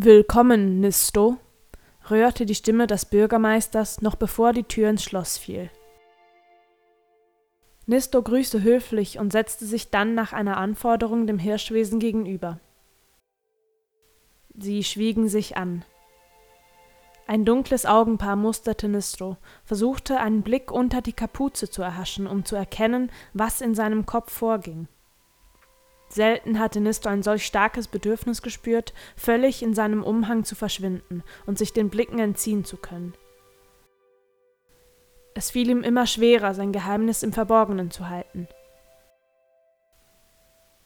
Willkommen, Nisto, rührte die Stimme des Bürgermeisters, noch bevor die Tür ins Schloss fiel. Nisto grüßte höflich und setzte sich dann nach einer Anforderung dem Hirschwesen gegenüber. Sie schwiegen sich an. Ein dunkles Augenpaar musterte Nisto, versuchte einen Blick unter die Kapuze zu erhaschen, um zu erkennen, was in seinem Kopf vorging. Selten hatte Nisto ein solch starkes Bedürfnis gespürt, völlig in seinem Umhang zu verschwinden und sich den Blicken entziehen zu können. Es fiel ihm immer schwerer, sein Geheimnis im Verborgenen zu halten.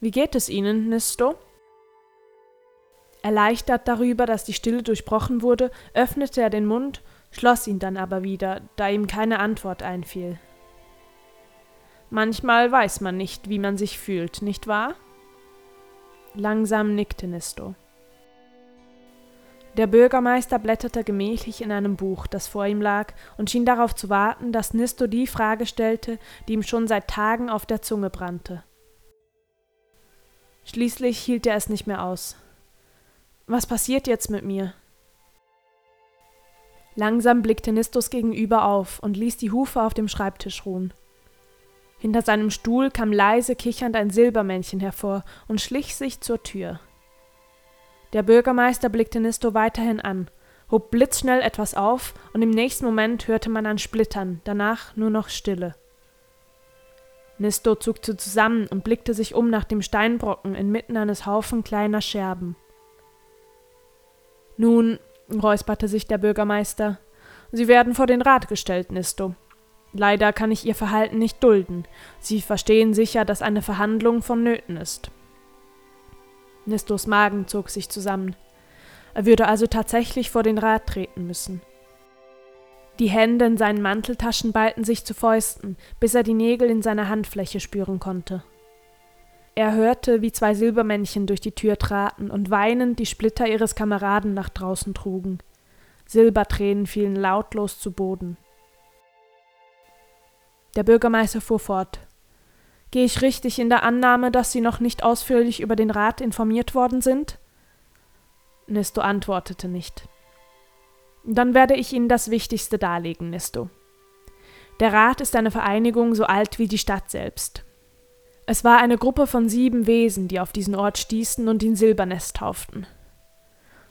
Wie geht es Ihnen, Nisto? Erleichtert darüber, dass die Stille durchbrochen wurde, öffnete er den Mund, schloss ihn dann aber wieder, da ihm keine Antwort einfiel. Manchmal weiß man nicht, wie man sich fühlt, nicht wahr? Langsam nickte Nisto. Der Bürgermeister blätterte gemächlich in einem Buch, das vor ihm lag, und schien darauf zu warten, dass Nisto die Frage stellte, die ihm schon seit Tagen auf der Zunge brannte. Schließlich hielt er es nicht mehr aus. Was passiert jetzt mit mir? Langsam blickte Nistos gegenüber auf und ließ die Hufe auf dem Schreibtisch ruhen. Hinter seinem Stuhl kam leise kichernd ein Silbermännchen hervor und schlich sich zur Tür. Der Bürgermeister blickte Nisto weiterhin an, hob blitzschnell etwas auf, und im nächsten Moment hörte man ein Splittern, danach nur noch Stille. Nisto zuckte zusammen und blickte sich um nach dem Steinbrocken inmitten eines Haufen kleiner Scherben. Nun, räusperte sich der Bürgermeister, Sie werden vor den Rat gestellt, Nisto. Leider kann ich Ihr Verhalten nicht dulden. Sie verstehen sicher, dass eine Verhandlung vonnöten ist. Nistos Magen zog sich zusammen. Er würde also tatsächlich vor den Rat treten müssen. Die Hände in seinen Manteltaschen ballten sich zu Fäusten, bis er die Nägel in seiner Handfläche spüren konnte. Er hörte, wie zwei Silbermännchen durch die Tür traten und weinend die Splitter ihres Kameraden nach draußen trugen. Silbertränen fielen lautlos zu Boden. Der Bürgermeister fuhr fort. Gehe ich richtig in der Annahme, dass Sie noch nicht ausführlich über den Rat informiert worden sind? Nisto antwortete nicht. Dann werde ich Ihnen das Wichtigste darlegen, Nisto. Der Rat ist eine Vereinigung so alt wie die Stadt selbst. Es war eine Gruppe von sieben Wesen, die auf diesen Ort stießen und ihn Silbernest tauften.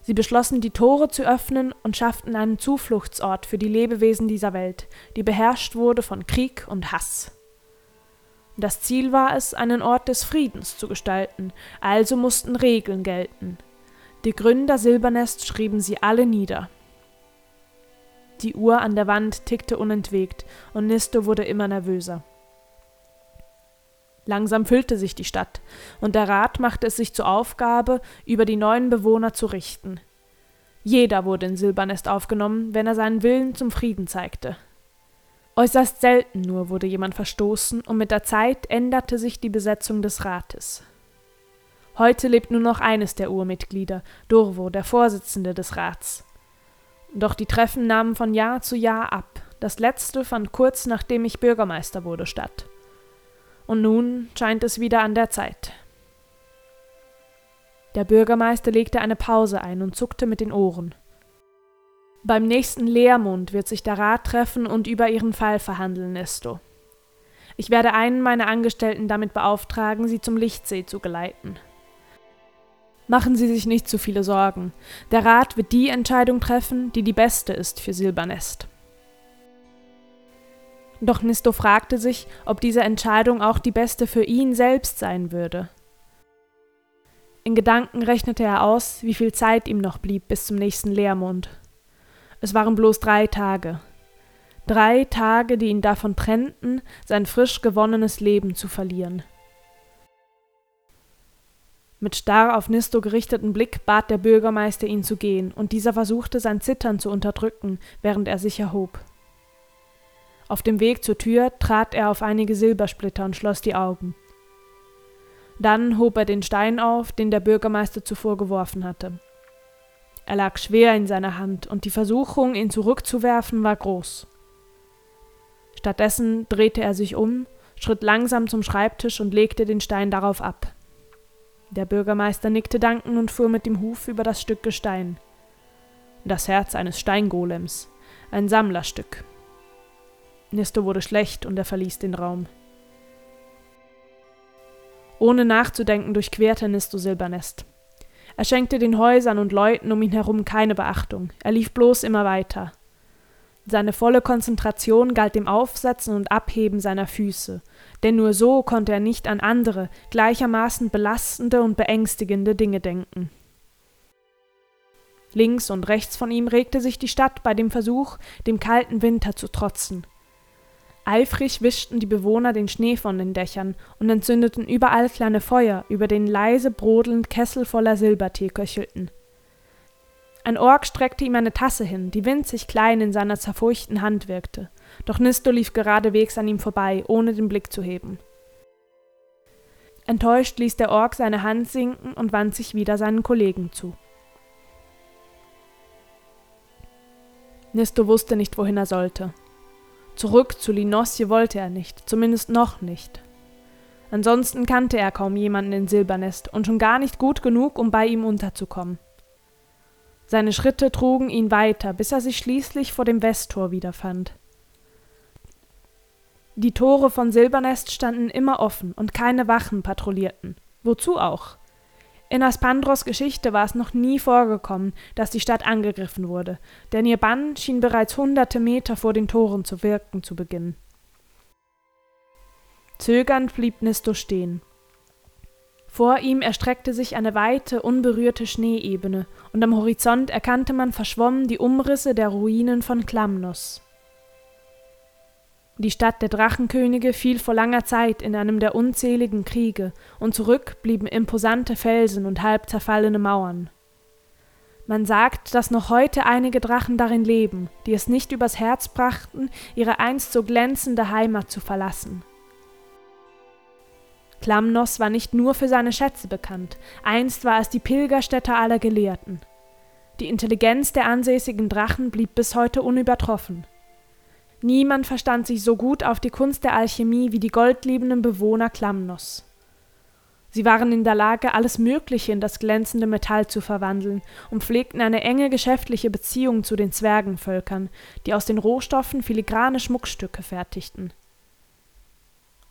Sie beschlossen, die Tore zu öffnen und schafften einen Zufluchtsort für die Lebewesen dieser Welt, die beherrscht wurde von Krieg und Hass. Das Ziel war es, einen Ort des Friedens zu gestalten, also mussten Regeln gelten. Die Gründer Silbernest schrieben sie alle nieder. Die Uhr an der Wand tickte unentwegt, und Nisto wurde immer nervöser. Langsam füllte sich die Stadt, und der Rat machte es sich zur Aufgabe, über die neuen Bewohner zu richten. Jeder wurde in Silbernest aufgenommen, wenn er seinen Willen zum Frieden zeigte. Äußerst selten nur wurde jemand verstoßen, und mit der Zeit änderte sich die Besetzung des Rates. Heute lebt nur noch eines der Urmitglieder, Durvo, der Vorsitzende des Rats. Doch die Treffen nahmen von Jahr zu Jahr ab. Das letzte fand kurz nachdem ich Bürgermeister wurde statt und nun scheint es wieder an der Zeit. Der Bürgermeister legte eine Pause ein und zuckte mit den Ohren. Beim nächsten Leermond wird sich der Rat treffen und über ihren Fall verhandeln, Nesto. Ich werde einen meiner Angestellten damit beauftragen, sie zum Lichtsee zu geleiten. Machen Sie sich nicht zu viele Sorgen. Der Rat wird die Entscheidung treffen, die die beste ist für Silbernest. Doch Nisto fragte sich, ob diese Entscheidung auch die beste für ihn selbst sein würde. In Gedanken rechnete er aus, wie viel Zeit ihm noch blieb bis zum nächsten Leermond. Es waren bloß drei Tage. Drei Tage, die ihn davon trennten, sein frisch gewonnenes Leben zu verlieren. Mit starr auf Nisto gerichteten Blick bat der Bürgermeister ihn zu gehen, und dieser versuchte sein Zittern zu unterdrücken, während er sich erhob. Auf dem Weg zur Tür trat er auf einige Silbersplitter und schloss die Augen. Dann hob er den Stein auf, den der Bürgermeister zuvor geworfen hatte. Er lag schwer in seiner Hand, und die Versuchung, ihn zurückzuwerfen, war groß. Stattdessen drehte er sich um, schritt langsam zum Schreibtisch und legte den Stein darauf ab. Der Bürgermeister nickte dankend und fuhr mit dem Huf über das Stück Gestein. Das Herz eines Steingolems, ein Sammlerstück. Nisto wurde schlecht und er verließ den Raum. Ohne nachzudenken durchquerte Nisto Silbernest. Er schenkte den Häusern und Leuten um ihn herum keine Beachtung, er lief bloß immer weiter. Seine volle Konzentration galt dem Aufsetzen und Abheben seiner Füße, denn nur so konnte er nicht an andere, gleichermaßen belastende und beängstigende Dinge denken. Links und rechts von ihm regte sich die Stadt bei dem Versuch, dem kalten Winter zu trotzen. Eifrig wischten die Bewohner den Schnee von den Dächern und entzündeten überall kleine Feuer, über denen leise brodelnd Kessel voller Silbertee köchelten. Ein Ork streckte ihm eine Tasse hin, die winzig klein in seiner zerfurchten Hand wirkte, doch Nisto lief geradewegs an ihm vorbei, ohne den Blick zu heben. Enttäuscht ließ der Ork seine Hand sinken und wandte sich wieder seinen Kollegen zu. Nisto wusste nicht, wohin er sollte. Zurück zu Linosje wollte er nicht, zumindest noch nicht. Ansonsten kannte er kaum jemanden in Silbernest und schon gar nicht gut genug, um bei ihm unterzukommen. Seine Schritte trugen ihn weiter, bis er sich schließlich vor dem Westtor wiederfand. Die Tore von Silbernest standen immer offen und keine Wachen patrouillierten. Wozu auch? In Aspandros Geschichte war es noch nie vorgekommen, dass die Stadt angegriffen wurde, denn ihr Bann schien bereits hunderte Meter vor den Toren zu wirken zu beginnen. Zögernd blieb Nisto stehen. Vor ihm erstreckte sich eine weite, unberührte Schneeebene, und am Horizont erkannte man verschwommen die Umrisse der Ruinen von Klamnos. Die Stadt der Drachenkönige fiel vor langer Zeit in einem der unzähligen Kriege, und zurück blieben imposante Felsen und halb zerfallene Mauern. Man sagt, dass noch heute einige Drachen darin leben, die es nicht übers Herz brachten, ihre einst so glänzende Heimat zu verlassen. Klamnos war nicht nur für seine Schätze bekannt, einst war es die Pilgerstätte aller Gelehrten. Die Intelligenz der ansässigen Drachen blieb bis heute unübertroffen. Niemand verstand sich so gut auf die Kunst der Alchemie wie die goldliebenden Bewohner Klamnos. Sie waren in der Lage, alles Mögliche in das glänzende Metall zu verwandeln und pflegten eine enge geschäftliche Beziehung zu den Zwergenvölkern, die aus den Rohstoffen filigrane Schmuckstücke fertigten.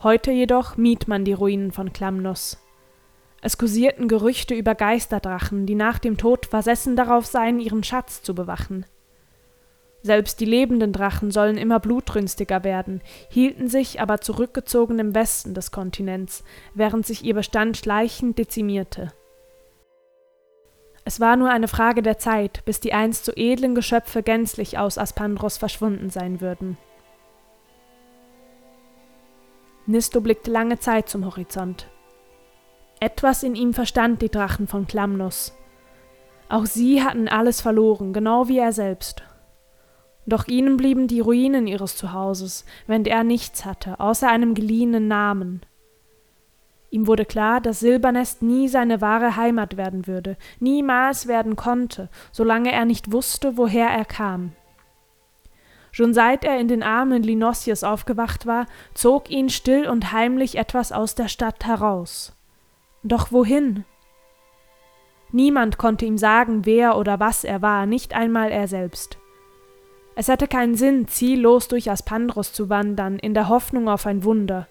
Heute jedoch mied man die Ruinen von Klamnos. Es kursierten Gerüchte über Geisterdrachen, die nach dem Tod versessen darauf seien, ihren Schatz zu bewachen. Selbst die lebenden Drachen sollen immer blutrünstiger werden, hielten sich aber zurückgezogen im Westen des Kontinents, während sich ihr Bestand schleichend dezimierte. Es war nur eine Frage der Zeit, bis die einst so edlen Geschöpfe gänzlich aus Aspandros verschwunden sein würden. Nisto blickte lange Zeit zum Horizont. Etwas in ihm verstand die Drachen von Klamnos. Auch sie hatten alles verloren, genau wie er selbst. Doch ihnen blieben die Ruinen ihres Zuhauses, während er nichts hatte, außer einem geliehenen Namen. Ihm wurde klar, dass Silbernest nie seine wahre Heimat werden würde, niemals werden konnte, solange er nicht wusste, woher er kam. Schon seit er in den Armen Linossius aufgewacht war, zog ihn still und heimlich etwas aus der Stadt heraus. Doch wohin? Niemand konnte ihm sagen, wer oder was er war, nicht einmal er selbst. Es hatte keinen Sinn, ziellos durch Aspandros zu wandern, in der Hoffnung auf ein Wunder.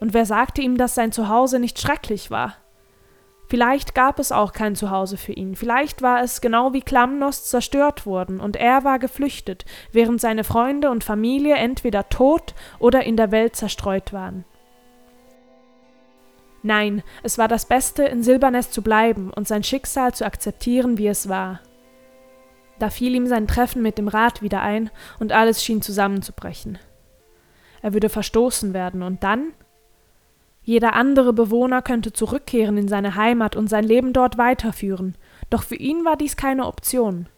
Und wer sagte ihm, dass sein Zuhause nicht schrecklich war? Vielleicht gab es auch kein Zuhause für ihn, vielleicht war es genau wie Klamnos zerstört worden und er war geflüchtet, während seine Freunde und Familie entweder tot oder in der Welt zerstreut waren. Nein, es war das Beste, in Silbernest zu bleiben und sein Schicksal zu akzeptieren, wie es war. Da fiel ihm sein Treffen mit dem Rat wieder ein, und alles schien zusammenzubrechen. Er würde verstoßen werden, und dann? Jeder andere Bewohner könnte zurückkehren in seine Heimat und sein Leben dort weiterführen, doch für ihn war dies keine Option.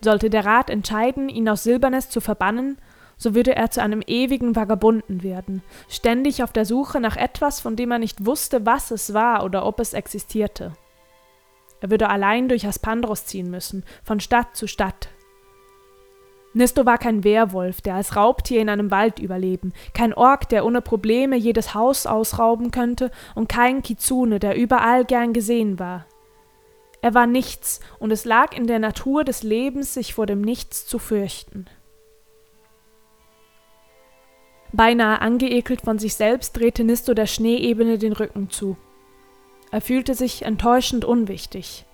Sollte der Rat entscheiden, ihn aus Silbernest zu verbannen, so würde er zu einem ewigen Vagabunden werden, ständig auf der Suche nach etwas, von dem er nicht wusste, was es war oder ob es existierte. Er würde allein durch Aspandros ziehen müssen, von Stadt zu Stadt. Nisto war kein Werwolf, der als Raubtier in einem Wald überleben, kein Ork, der ohne Probleme jedes Haus ausrauben könnte, und kein Kitsune, der überall gern gesehen war. Er war nichts, und es lag in der Natur des Lebens, sich vor dem Nichts zu fürchten. Beinahe angeekelt von sich selbst drehte Nisto der Schneeebene den Rücken zu. Er fühlte sich enttäuschend unwichtig.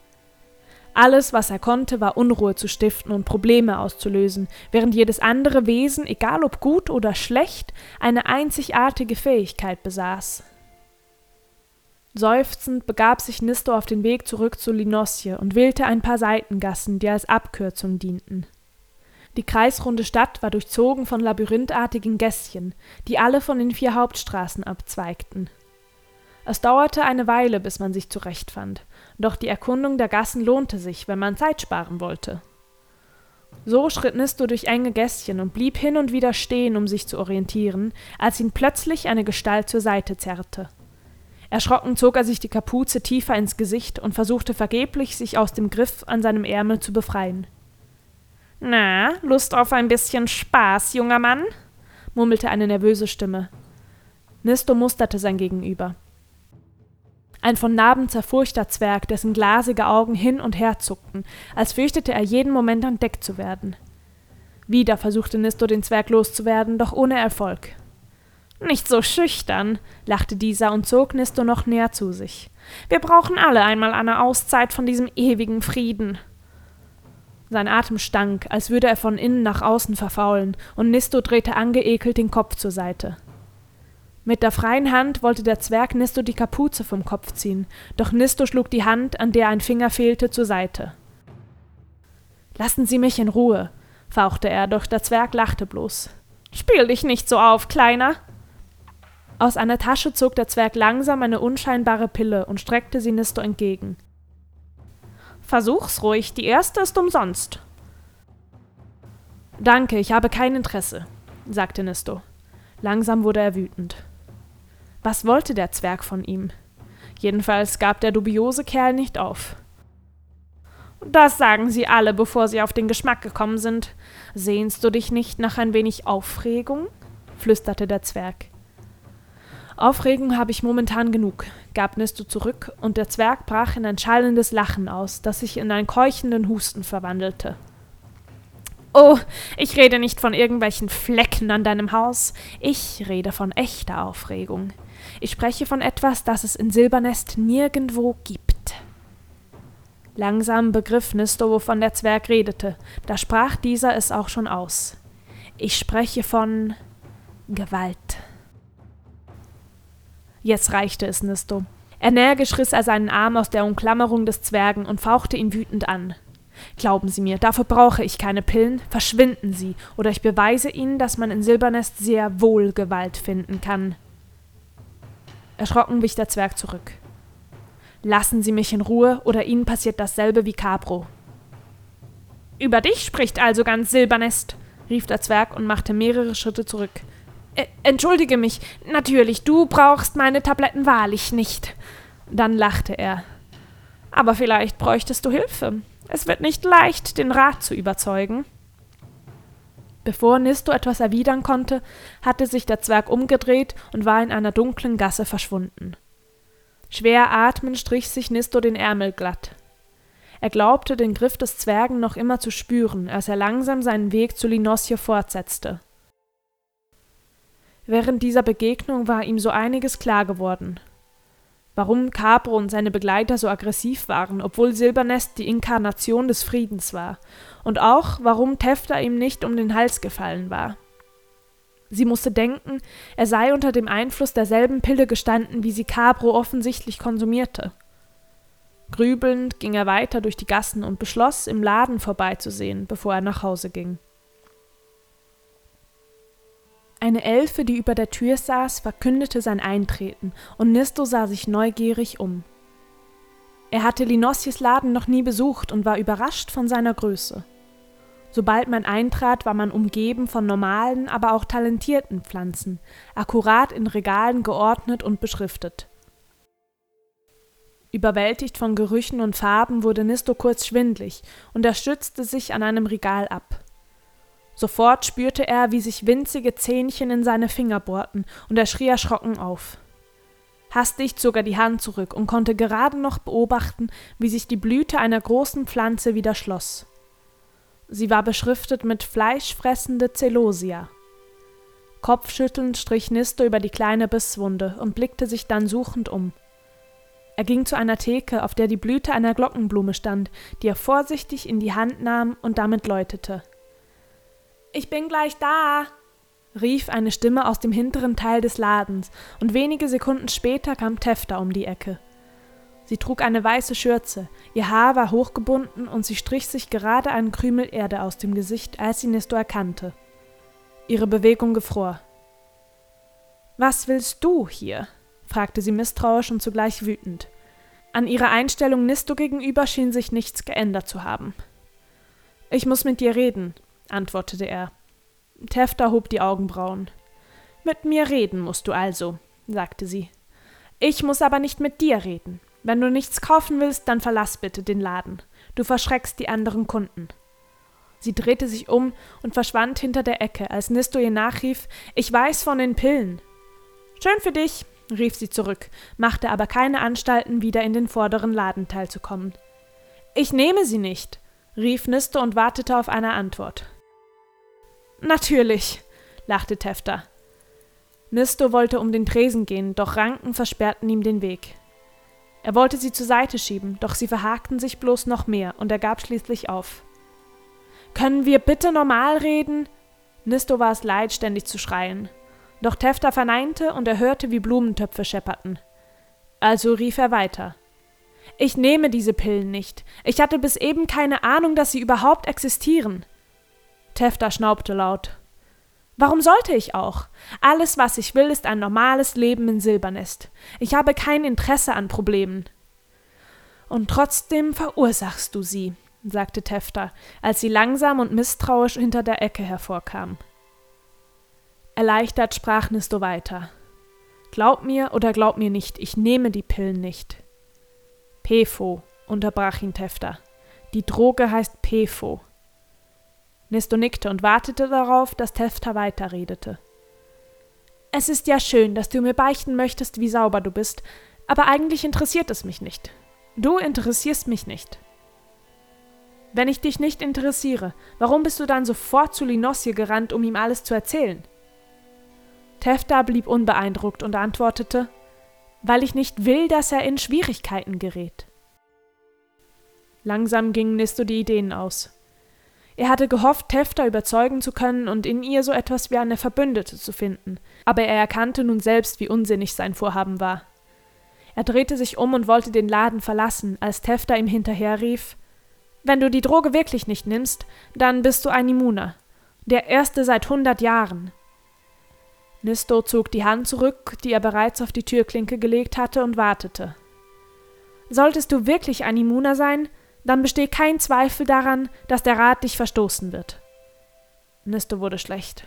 Alles, was er konnte, war Unruhe zu stiften und Probleme auszulösen, während jedes andere Wesen, egal ob gut oder schlecht, eine einzigartige Fähigkeit besaß. Seufzend begab sich Nisto auf den Weg zurück zu Linosje und wählte ein paar Seitengassen, die als Abkürzung dienten. Die kreisrunde Stadt war durchzogen von labyrinthartigen Gässchen, die alle von den vier Hauptstraßen abzweigten. Es dauerte eine Weile, bis man sich zurechtfand, doch die Erkundung der Gassen lohnte sich, wenn man Zeit sparen wollte. So schritt Nisto durch enge Gässchen und blieb hin und wieder stehen, um sich zu orientieren, als ihn plötzlich eine Gestalt zur Seite zerrte. Erschrocken zog er sich die Kapuze tiefer ins Gesicht und versuchte vergeblich, sich aus dem Griff an seinem Ärmel zu befreien. Na, Lust auf ein bisschen Spaß, junger Mann? murmelte eine nervöse Stimme. Nisto musterte sein Gegenüber. Ein von Narben zerfurchter Zwerg, dessen glasige Augen hin und her zuckten, als fürchtete er jeden Moment entdeckt zu werden. Wieder versuchte Nisto den Zwerg loszuwerden, doch ohne Erfolg. Nicht so schüchtern, lachte dieser und zog Nisto noch näher zu sich. Wir brauchen alle einmal eine Auszeit von diesem ewigen Frieden. Sein Atem stank, als würde er von innen nach außen verfaulen, und Nisto drehte angeekelt den Kopf zur Seite. Mit der freien Hand wollte der Zwerg Nisto die Kapuze vom Kopf ziehen, doch Nisto schlug die Hand, an der ein Finger fehlte, zur Seite. Lassen Sie mich in Ruhe, fauchte er, doch der Zwerg lachte bloß. Spiel dich nicht so auf, Kleiner. Aus einer Tasche zog der Zwerg langsam eine unscheinbare Pille und streckte sie Nisto entgegen. Versuch's ruhig, die erste ist umsonst. Danke, ich habe kein Interesse, sagte Nisto. Langsam wurde er wütend. Was wollte der Zwerg von ihm? Jedenfalls gab der dubiose Kerl nicht auf. Das sagen sie alle, bevor sie auf den Geschmack gekommen sind. Sehnst du dich nicht nach ein wenig Aufregung? flüsterte der Zwerg. Aufregung habe ich momentan genug, gab Nisto zurück, und der Zwerg brach in ein schallendes Lachen aus, das sich in einen keuchenden Husten verwandelte. Oh, ich rede nicht von irgendwelchen Flecken an deinem Haus, ich rede von echter Aufregung. Ich spreche von etwas, das es in Silbernest nirgendwo gibt. Langsam begriff Nisto, wovon der Zwerg redete, da sprach dieser es auch schon aus. Ich spreche von Gewalt. Jetzt reichte es Nisto. Energisch riss er seinen Arm aus der Umklammerung des Zwergen und fauchte ihn wütend an. Glauben Sie mir, dafür brauche ich keine Pillen. Verschwinden Sie, oder ich beweise Ihnen, dass man in Silbernest sehr wohl Gewalt finden kann. Erschrocken wich der Zwerg zurück. Lassen Sie mich in Ruhe, oder Ihnen passiert dasselbe wie Capro. Über dich spricht also ganz Silbernest, rief der Zwerg und machte mehrere Schritte zurück. Äh, entschuldige mich, natürlich, du brauchst meine Tabletten wahrlich nicht. Dann lachte er. Aber vielleicht bräuchtest du Hilfe. Es wird nicht leicht, den Rat zu überzeugen. Bevor Nisto etwas erwidern konnte, hatte sich der Zwerg umgedreht und war in einer dunklen Gasse verschwunden. Schwer atmend strich sich Nisto den Ärmel glatt. Er glaubte, den Griff des Zwergen noch immer zu spüren, als er langsam seinen Weg zu Linosje fortsetzte. Während dieser Begegnung war ihm so einiges klar geworden warum Capro und seine Begleiter so aggressiv waren, obwohl Silbernest die Inkarnation des Friedens war, und auch warum Tefta ihm nicht um den Hals gefallen war. Sie musste denken, er sei unter dem Einfluss derselben Pille gestanden, wie sie Capro offensichtlich konsumierte. Grübelnd ging er weiter durch die Gassen und beschloss, im Laden vorbeizusehen, bevor er nach Hause ging. Eine Elfe, die über der Tür saß, verkündete sein Eintreten, und Nisto sah sich neugierig um. Er hatte Linossies Laden noch nie besucht und war überrascht von seiner Größe. Sobald man eintrat, war man umgeben von normalen, aber auch talentierten Pflanzen, akkurat in Regalen geordnet und beschriftet. Überwältigt von Gerüchen und Farben wurde Nisto kurz schwindlig und er stützte sich an einem Regal ab. Sofort spürte er, wie sich winzige Zähnchen in seine Finger bohrten, und er schrie erschrocken auf. Hastig zog er die Hand zurück und konnte gerade noch beobachten, wie sich die Blüte einer großen Pflanze wieder schloss. Sie war beschriftet mit fleischfressende Celosia. Kopfschüttelnd strich Nisto über die kleine Bisswunde und blickte sich dann suchend um. Er ging zu einer Theke, auf der die Blüte einer Glockenblume stand, die er vorsichtig in die Hand nahm und damit läutete. Ich bin gleich da, rief eine Stimme aus dem hinteren Teil des Ladens, und wenige Sekunden später kam Tefta um die Ecke. Sie trug eine weiße Schürze, ihr Haar war hochgebunden und sie strich sich gerade einen Krümel Erde aus dem Gesicht, als sie Nisto erkannte. Ihre Bewegung gefror. Was willst du hier? fragte sie misstrauisch und zugleich wütend. An ihrer Einstellung Nisto gegenüber schien sich nichts geändert zu haben. Ich muss mit dir reden, antwortete er. Tefta hob die Augenbrauen. Mit mir reden musst du also, sagte sie. Ich muss aber nicht mit dir reden. Wenn du nichts kaufen willst, dann verlass bitte den Laden. Du verschreckst die anderen Kunden. Sie drehte sich um und verschwand hinter der Ecke, als Nisto ihr nachrief: Ich weiß von den Pillen. Schön für dich, rief sie zurück, machte aber keine Anstalten, wieder in den vorderen Ladenteil zu kommen. Ich nehme sie nicht, rief Nisto und wartete auf eine Antwort. Natürlich, lachte Tefta. Nisto wollte um den Tresen gehen, doch Ranken versperrten ihm den Weg. Er wollte sie zur Seite schieben, doch sie verhakten sich bloß noch mehr, und er gab schließlich auf. Können wir bitte normal reden? Nisto war es leid, ständig zu schreien. Doch Tefta verneinte, und er hörte, wie Blumentöpfe schepperten. Also rief er weiter. Ich nehme diese Pillen nicht. Ich hatte bis eben keine Ahnung, dass sie überhaupt existieren. Tefta schnaubte laut. Warum sollte ich auch? Alles, was ich will, ist ein normales Leben in Silbernest. Ich habe kein Interesse an Problemen. Und trotzdem verursachst du sie, sagte Tefta, als sie langsam und misstrauisch hinter der Ecke hervorkam. Erleichtert sprach Nisto weiter. Glaub mir oder glaub mir nicht, ich nehme die Pillen nicht. Pefo, unterbrach ihn Tefta. Die Droge heißt Pefo. Nestor nickte und wartete darauf, dass Tefta weiterredete. Es ist ja schön, dass du mir beichten möchtest, wie sauber du bist, aber eigentlich interessiert es mich nicht. Du interessierst mich nicht. Wenn ich dich nicht interessiere, warum bist du dann sofort zu Linosje gerannt, um ihm alles zu erzählen? Tefta blieb unbeeindruckt und antwortete, weil ich nicht will, dass er in Schwierigkeiten gerät. Langsam gingen Nisto die Ideen aus. Er hatte gehofft, Tefta überzeugen zu können und in ihr so etwas wie eine Verbündete zu finden, aber er erkannte nun selbst, wie unsinnig sein Vorhaben war. Er drehte sich um und wollte den Laden verlassen, als Tefta ihm hinterherrief Wenn du die Droge wirklich nicht nimmst, dann bist du ein Immuner. Der erste seit hundert Jahren. Nisto zog die Hand zurück, die er bereits auf die Türklinke gelegt hatte, und wartete. Solltest du wirklich ein Immuner sein, dann besteht kein Zweifel daran, dass der Rat dich verstoßen wird. Nisto wurde schlecht.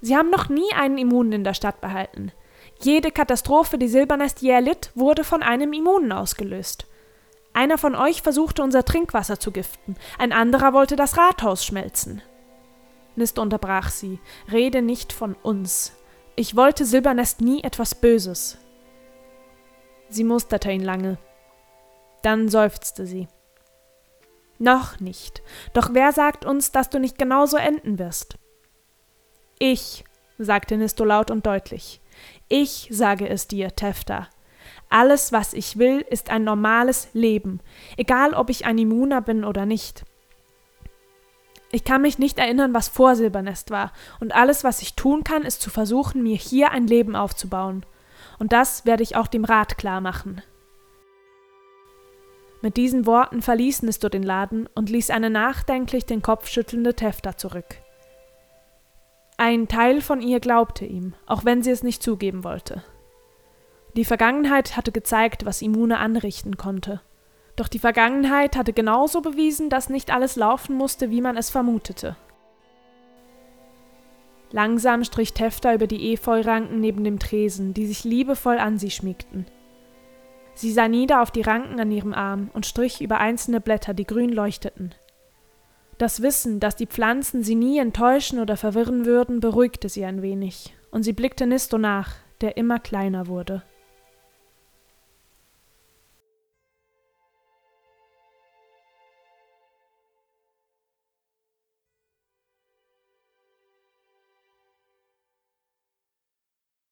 Sie haben noch nie einen Immunen in der Stadt behalten. Jede Katastrophe, die Silbernest je erlitt, wurde von einem Immunen ausgelöst. Einer von euch versuchte unser Trinkwasser zu giften, ein anderer wollte das Rathaus schmelzen. Nist unterbrach sie. Rede nicht von uns. Ich wollte Silbernest nie etwas Böses. Sie musterte ihn lange. Dann seufzte sie. Noch nicht. Doch wer sagt uns, dass du nicht genauso enden wirst? Ich, sagte Nisto laut und deutlich. Ich sage es dir, Tefta. Alles, was ich will, ist ein normales Leben, egal ob ich ein Immuner bin oder nicht. Ich kann mich nicht erinnern, was vor Silbernest war, und alles, was ich tun kann, ist zu versuchen, mir hier ein Leben aufzubauen. Und das werde ich auch dem Rat klar machen. Mit diesen Worten verließ Nisto den Laden und ließ eine nachdenklich den Kopf schüttelnde Tefta zurück. Ein Teil von ihr glaubte ihm, auch wenn sie es nicht zugeben wollte. Die Vergangenheit hatte gezeigt, was Imune anrichten konnte. Doch die Vergangenheit hatte genauso bewiesen, dass nicht alles laufen musste, wie man es vermutete. Langsam strich Tefta über die Efeuranken neben dem Tresen, die sich liebevoll an sie schmiegten. Sie sah nieder auf die Ranken an ihrem Arm und strich über einzelne Blätter, die grün leuchteten. Das Wissen, dass die Pflanzen sie nie enttäuschen oder verwirren würden, beruhigte sie ein wenig, und sie blickte Nisto nach, der immer kleiner wurde.